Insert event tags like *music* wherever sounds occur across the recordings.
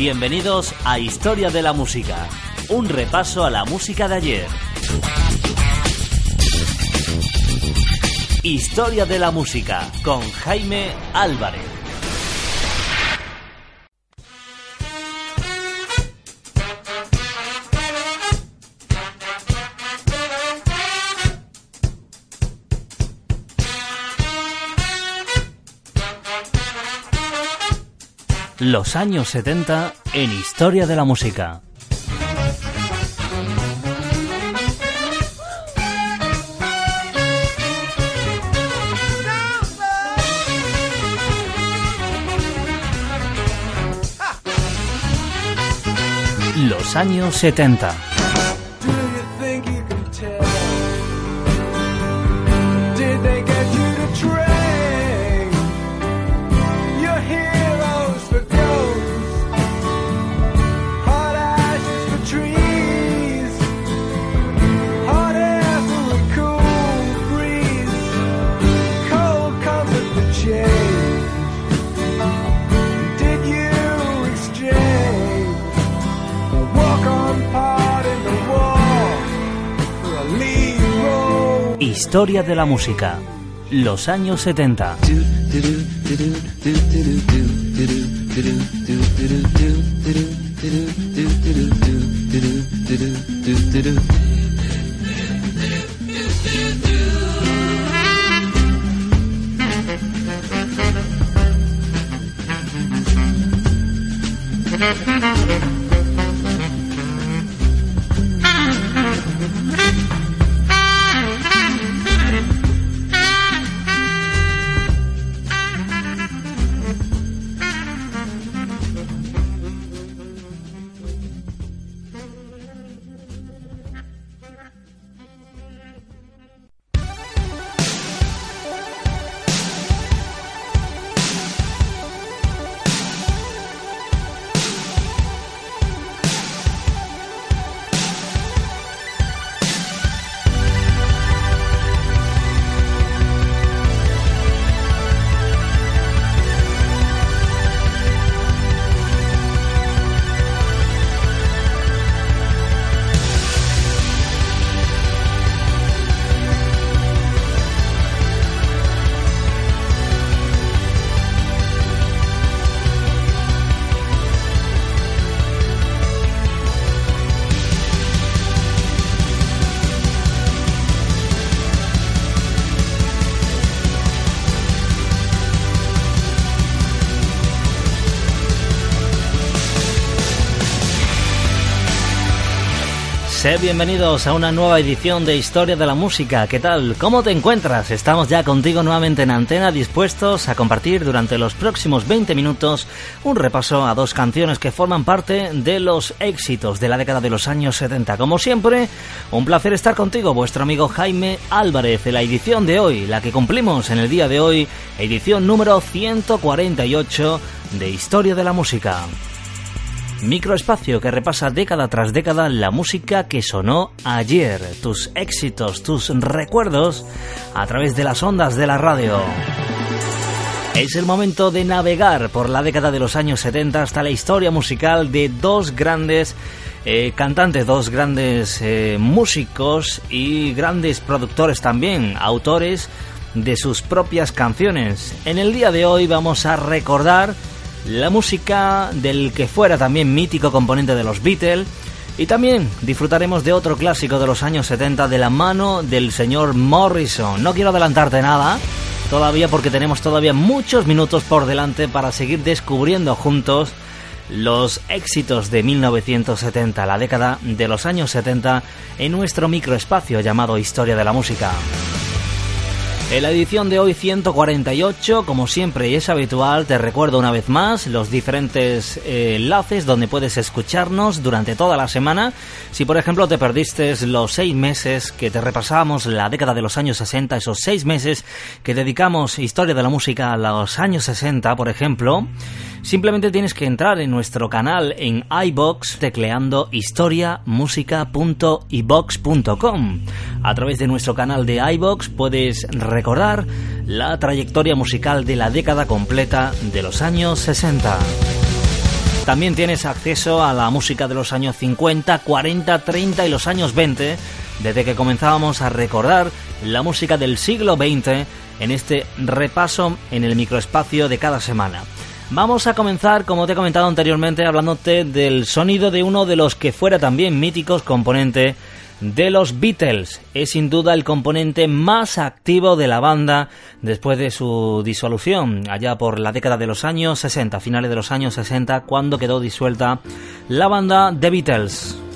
Bienvenidos a Historia de la Música, un repaso a la música de ayer. Historia de la Música con Jaime Álvarez. Los años 70 en Historia de la Música. Los años 70. Historia de la música. Los años 70. *laughs* Bienvenidos a una nueva edición de Historia de la Música. ¿Qué tal? ¿Cómo te encuentras? Estamos ya contigo nuevamente en antena, dispuestos a compartir durante los próximos 20 minutos un repaso a dos canciones que forman parte de los éxitos de la década de los años 70. Como siempre, un placer estar contigo, vuestro amigo Jaime Álvarez, en la edición de hoy, la que cumplimos en el día de hoy, edición número 148 de Historia de la Música. Microespacio que repasa década tras década la música que sonó ayer, tus éxitos, tus recuerdos a través de las ondas de la radio. Es el momento de navegar por la década de los años 70 hasta la historia musical de dos grandes eh, cantantes, dos grandes eh, músicos y grandes productores también, autores de sus propias canciones. En el día de hoy vamos a recordar la música del que fuera también mítico componente de los Beatles y también disfrutaremos de otro clásico de los años 70 de la mano del señor Morrison. No quiero adelantarte nada todavía porque tenemos todavía muchos minutos por delante para seguir descubriendo juntos los éxitos de 1970, la década de los años 70, en nuestro microespacio llamado Historia de la Música. En la edición de hoy 148, como siempre y es habitual, te recuerdo una vez más los diferentes eh, enlaces donde puedes escucharnos durante toda la semana. Si por ejemplo te perdiste los seis meses que te repasamos la década de los años 60, esos seis meses que dedicamos historia de la música a los años 60, por ejemplo, simplemente tienes que entrar en nuestro canal en iBox tecleando historiamusica.ibox.com. A través de nuestro canal de iBox puedes recordar la trayectoria musical de la década completa de los años 60. También tienes acceso a la música de los años 50, 40, 30 y los años 20, desde que comenzábamos a recordar la música del siglo XX en este repaso en el microespacio de cada semana. Vamos a comenzar, como te he comentado anteriormente, hablándote del sonido de uno de los que fuera también míticos componente de los Beatles. Es sin duda el componente más activo de la banda después de su disolución, allá por la década de los años 60, finales de los años 60, cuando quedó disuelta la banda The Beatles.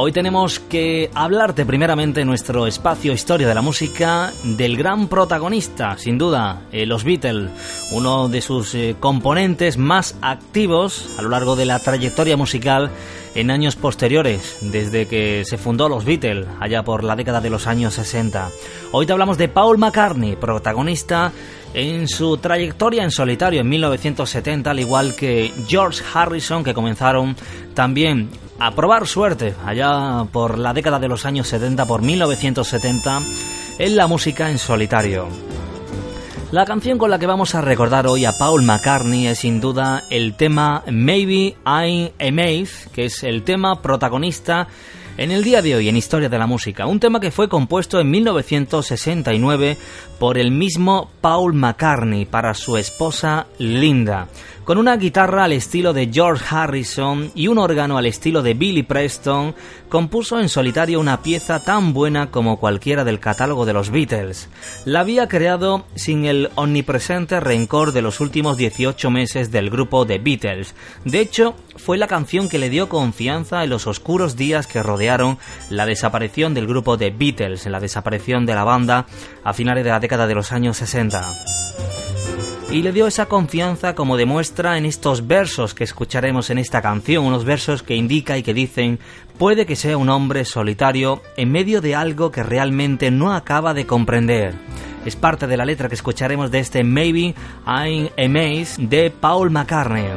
Hoy tenemos que hablarte primeramente en nuestro espacio Historia de la Música del gran protagonista, sin duda, eh, los Beatles, uno de sus eh, componentes más activos a lo largo de la trayectoria musical en años posteriores, desde que se fundó los Beatles, allá por la década de los años 60. Hoy te hablamos de Paul McCartney, protagonista en su trayectoria en solitario en 1970, al igual que George Harrison, que comenzaron también a probar suerte allá por la década de los años 70, por 1970, en la música en solitario. La canción con la que vamos a recordar hoy a Paul McCartney es sin duda el tema Maybe I'm Amazed, que es el tema protagonista en el día de hoy en Historia de la Música, un tema que fue compuesto en 1969 por el mismo Paul McCartney para su esposa Linda, con una guitarra al estilo de George Harrison y un órgano al estilo de Billy Preston, compuso en solitario una pieza tan buena como cualquiera del catálogo de los Beatles. La había creado sin el omnipresente rencor de los últimos 18 meses del grupo The Beatles. De hecho, fue la canción que le dio confianza en los oscuros días que rodearon la desaparición del grupo The Beatles, en la desaparición de la banda a finales de la década de los años 60 y le dio esa confianza como demuestra en estos versos que escucharemos en esta canción, unos versos que indica y que dicen puede que sea un hombre solitario en medio de algo que realmente no acaba de comprender. Es parte de la letra que escucharemos de este Maybe I'm Amazed de Paul McCartney.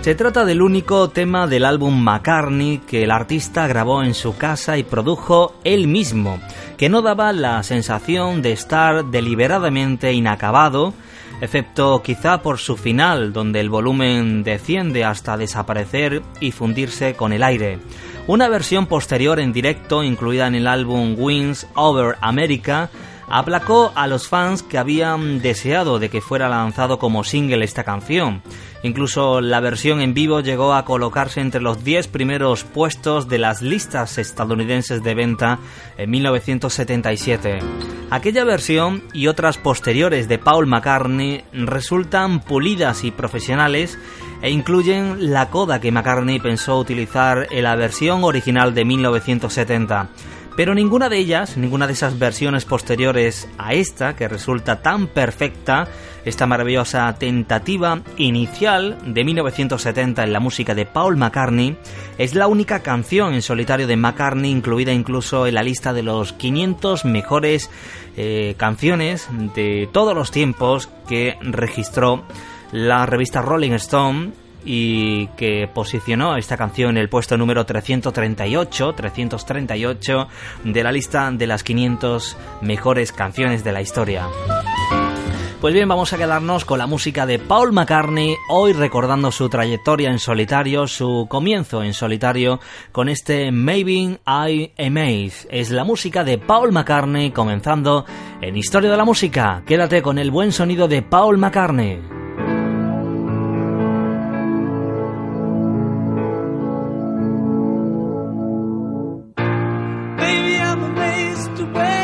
Se trata del único tema del álbum McCartney que el artista grabó en su casa y produjo él mismo, que no daba la sensación de estar deliberadamente inacabado, excepto quizá por su final, donde el volumen desciende hasta desaparecer y fundirse con el aire. Una versión posterior en directo, incluida en el álbum Wings Over America, aplacó a los fans que habían deseado de que fuera lanzado como single esta canción. Incluso la versión en vivo llegó a colocarse entre los 10 primeros puestos de las listas estadounidenses de venta en 1977. Aquella versión y otras posteriores de Paul McCartney resultan pulidas y profesionales e incluyen la coda que McCartney pensó utilizar en la versión original de 1970. Pero ninguna de ellas, ninguna de esas versiones posteriores a esta, que resulta tan perfecta, esta maravillosa tentativa inicial de 1970 en la música de Paul McCartney, es la única canción en solitario de McCartney incluida incluso en la lista de los 500 mejores eh, canciones de todos los tiempos que registró la revista Rolling Stone y que posicionó esta canción en el puesto número 338, 338 de la lista de las 500 mejores canciones de la historia. Pues bien, vamos a quedarnos con la música de Paul McCartney, hoy recordando su trayectoria en solitario, su comienzo en solitario, con este Maybe I Amaze. Es la música de Paul McCartney comenzando en Historia de la Música. Quédate con el buen sonido de Paul McCartney. Maybe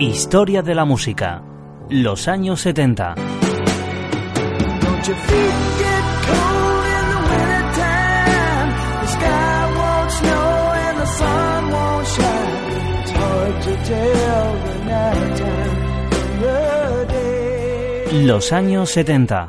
Historia de la música. Los años 70. Los años 70.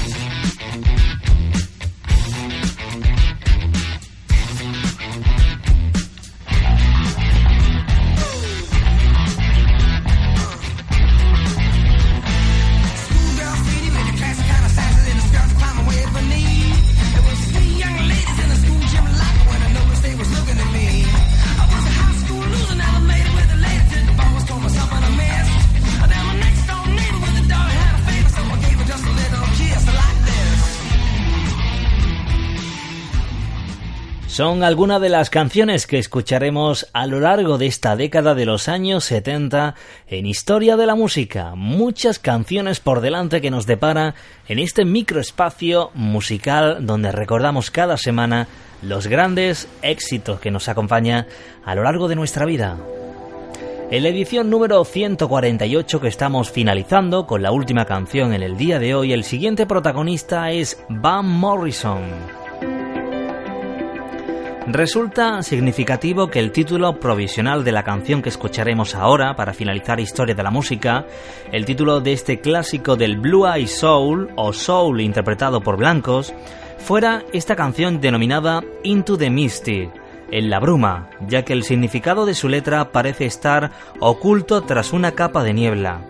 Son algunas de las canciones que escucharemos a lo largo de esta década de los años 70 en Historia de la Música. Muchas canciones por delante que nos depara en este microespacio musical donde recordamos cada semana los grandes éxitos que nos acompañan a lo largo de nuestra vida. En la edición número 148 que estamos finalizando con la última canción en el día de hoy, el siguiente protagonista es Van Morrison. Resulta significativo que el título provisional de la canción que escucharemos ahora para finalizar Historia de la Música, el título de este clásico del Blue Eye Soul o Soul interpretado por blancos, fuera esta canción denominada Into the Misty, en la bruma, ya que el significado de su letra parece estar oculto tras una capa de niebla.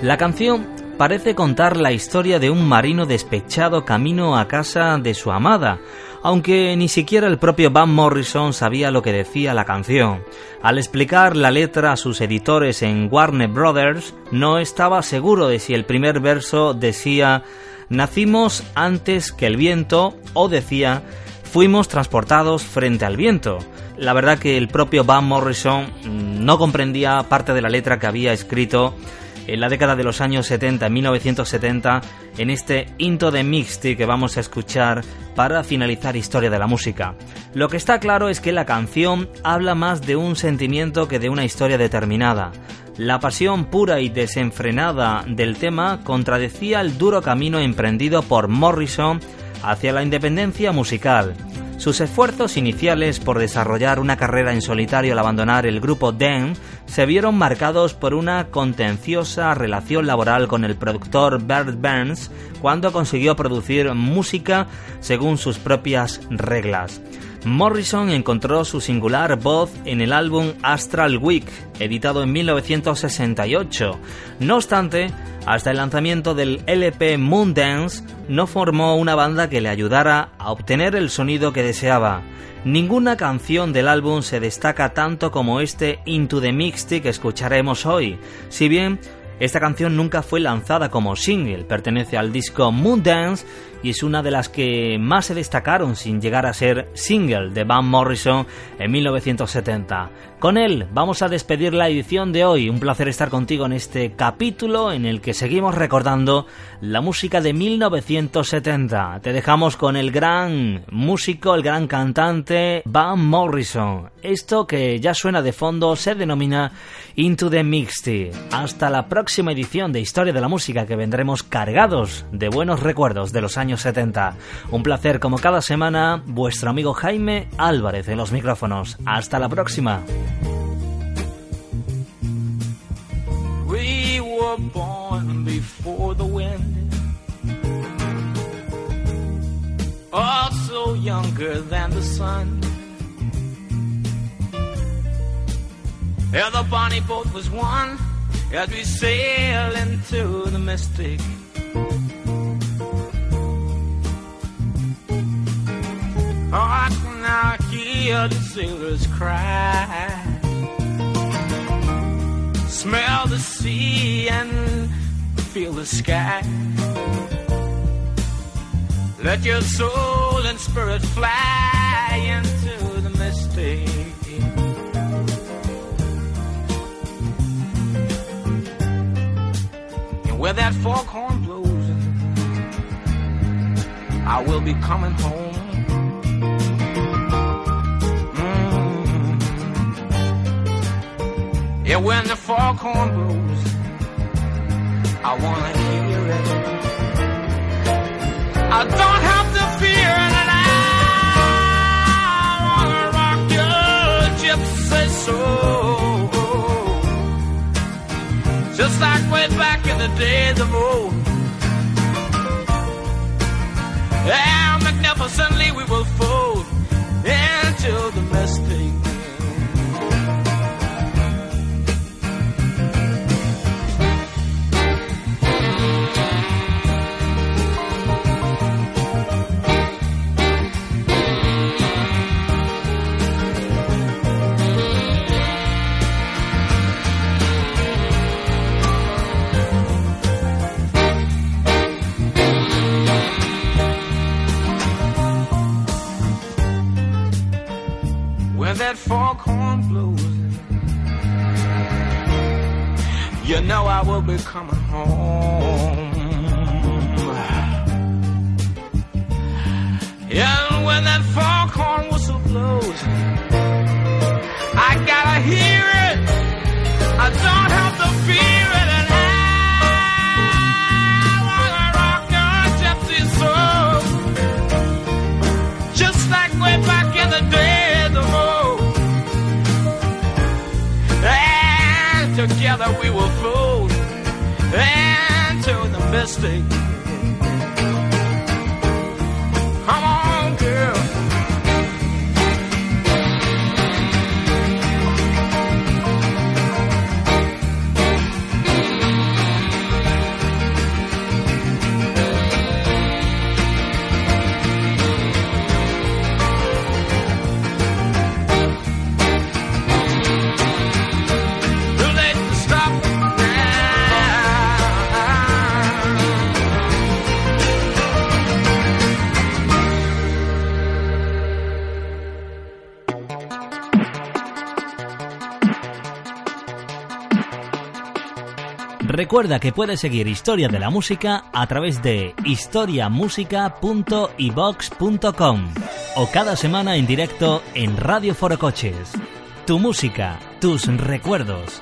La canción parece contar la historia de un marino despechado camino a casa de su amada, aunque ni siquiera el propio Van Morrison sabía lo que decía la canción. Al explicar la letra a sus editores en Warner Brothers, no estaba seguro de si el primer verso decía Nacimos antes que el viento o decía Fuimos transportados frente al viento. La verdad que el propio Van Morrison no comprendía parte de la letra que había escrito en la década de los años 70, 1970, en este Into the Mixty que vamos a escuchar para finalizar Historia de la Música. Lo que está claro es que la canción habla más de un sentimiento que de una historia determinada. La pasión pura y desenfrenada del tema contradecía el duro camino emprendido por Morrison hacia la independencia musical. Sus esfuerzos iniciales por desarrollar una carrera en solitario al abandonar el grupo Dem se vieron marcados por una contenciosa relación laboral con el productor Bert Burns cuando consiguió producir música según sus propias reglas. Morrison encontró su singular voz en el álbum Astral Week, editado en 1968. No obstante, hasta el lanzamiento del LP Moondance, no formó una banda que le ayudara a obtener el sonido que deseaba. Ninguna canción del álbum se destaca tanto como este Into the Mixtape que escucharemos hoy, si bien esta canción nunca fue lanzada como single, pertenece al disco Moondance y es una de las que más se destacaron sin llegar a ser single de Van Morrison en 1970. Con él vamos a despedir la edición de hoy. Un placer estar contigo en este capítulo en el que seguimos recordando la música de 1970. Te dejamos con el gran músico, el gran cantante Van Morrison. Esto que ya suena de fondo se denomina Into the Mixty. Hasta la próxima edición de Historia de la Música que vendremos cargados de buenos recuerdos de los años 70. Un placer como cada semana, vuestro amigo Jaime Álvarez en los micrófonos. Hasta la próxima. Were born before the wind. Oh, also younger than the sun. Yeah, the bonnie boat was one as we sail into the mystic. Oh, I can now hear the sailors cry. Smell the sea and feel the sky. Let your soul and spirit fly into the mystic. And where that foghorn blows, I will be coming home. Yeah, when the foghorn blows, I wanna hear it. I don't have to fear and I wanna rock your gypsy soul. Just like way back in the days of old. Yeah, magnificently we will fold foghorn you know I will be coming home. And when that foghorn whistle blows, I gotta hear it. I don't have to fear together we will float into the mystic. Recuerda que puedes seguir Historia de la Música a través de historiamusica.ibox.com o cada semana en directo en Radio Foro Coches. Tu música, tus recuerdos.